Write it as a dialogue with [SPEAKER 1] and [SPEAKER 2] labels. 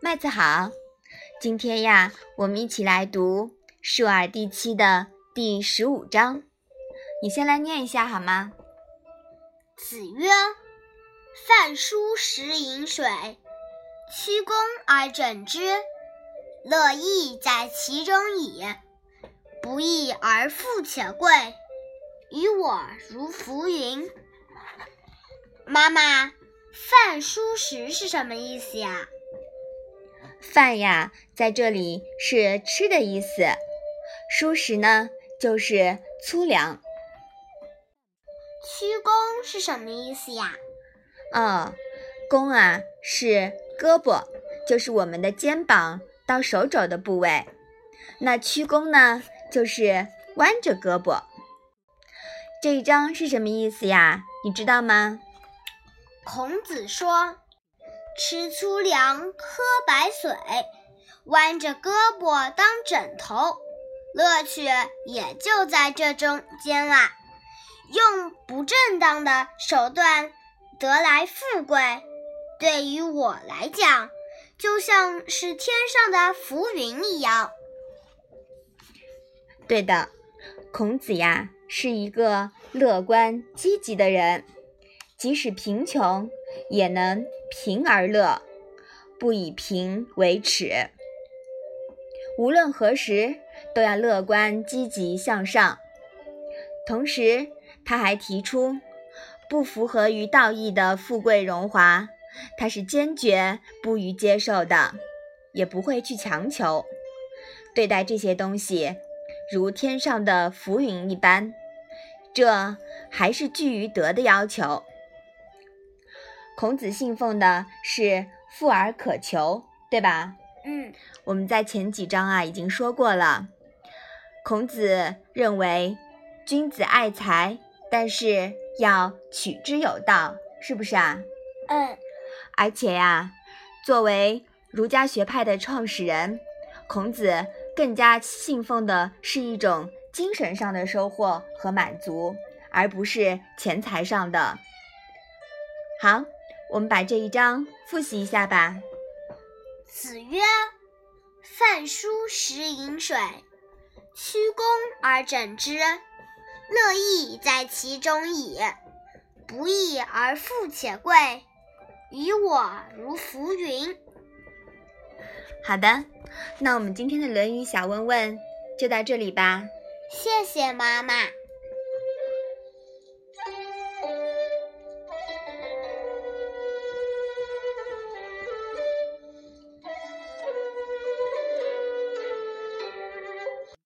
[SPEAKER 1] 麦子好，今天呀，我们一起来读《述而》第七的第十五章。你先来念一下好吗？
[SPEAKER 2] 子曰：“饭疏食饮水，曲肱而枕之，乐亦在其中矣。不义而富且贵，于我如浮云。”妈妈，“饭疏食”是什么意思呀？
[SPEAKER 1] 饭呀，在这里是吃的意思，疏食呢就是粗粮。
[SPEAKER 2] 曲肱是什么意思呀？
[SPEAKER 1] 哦，肱啊是胳膊，就是我们的肩膀到手肘的部位。那曲肱呢，就是弯着胳膊。这一章是什么意思呀？你知道吗？
[SPEAKER 2] 孔子说。吃粗粮，喝白水，弯着胳膊当枕头，乐趣也就在这中间啦。用不正当的手段得来富贵，对于我来讲，就像是天上的浮云一样。
[SPEAKER 1] 对的，孔子呀是一个乐观积极的人，即使贫穷。也能贫而乐，不以贫为耻。无论何时都要乐观积极向上。同时，他还提出，不符合于道义的富贵荣华，他是坚决不予接受的，也不会去强求。对待这些东西，如天上的浮云一般，这还是具于德的要求。孔子信奉的是富而可求，对吧？
[SPEAKER 2] 嗯，
[SPEAKER 1] 我们在前几章啊已经说过了。孔子认为，君子爱财，但是要取之有道，是不是啊？
[SPEAKER 2] 嗯。
[SPEAKER 1] 而且呀，作为儒家学派的创始人，孔子更加信奉的是一种精神上的收获和满足，而不是钱财上的。好。我们把这一章复习一下吧。
[SPEAKER 2] 子曰：“饭疏食饮水，曲肱而枕之，乐亦在其中矣。不义而富且贵，于我如浮云。”
[SPEAKER 1] 好的，那我们今天的《论语》小问问就到这里吧。
[SPEAKER 2] 谢谢妈妈。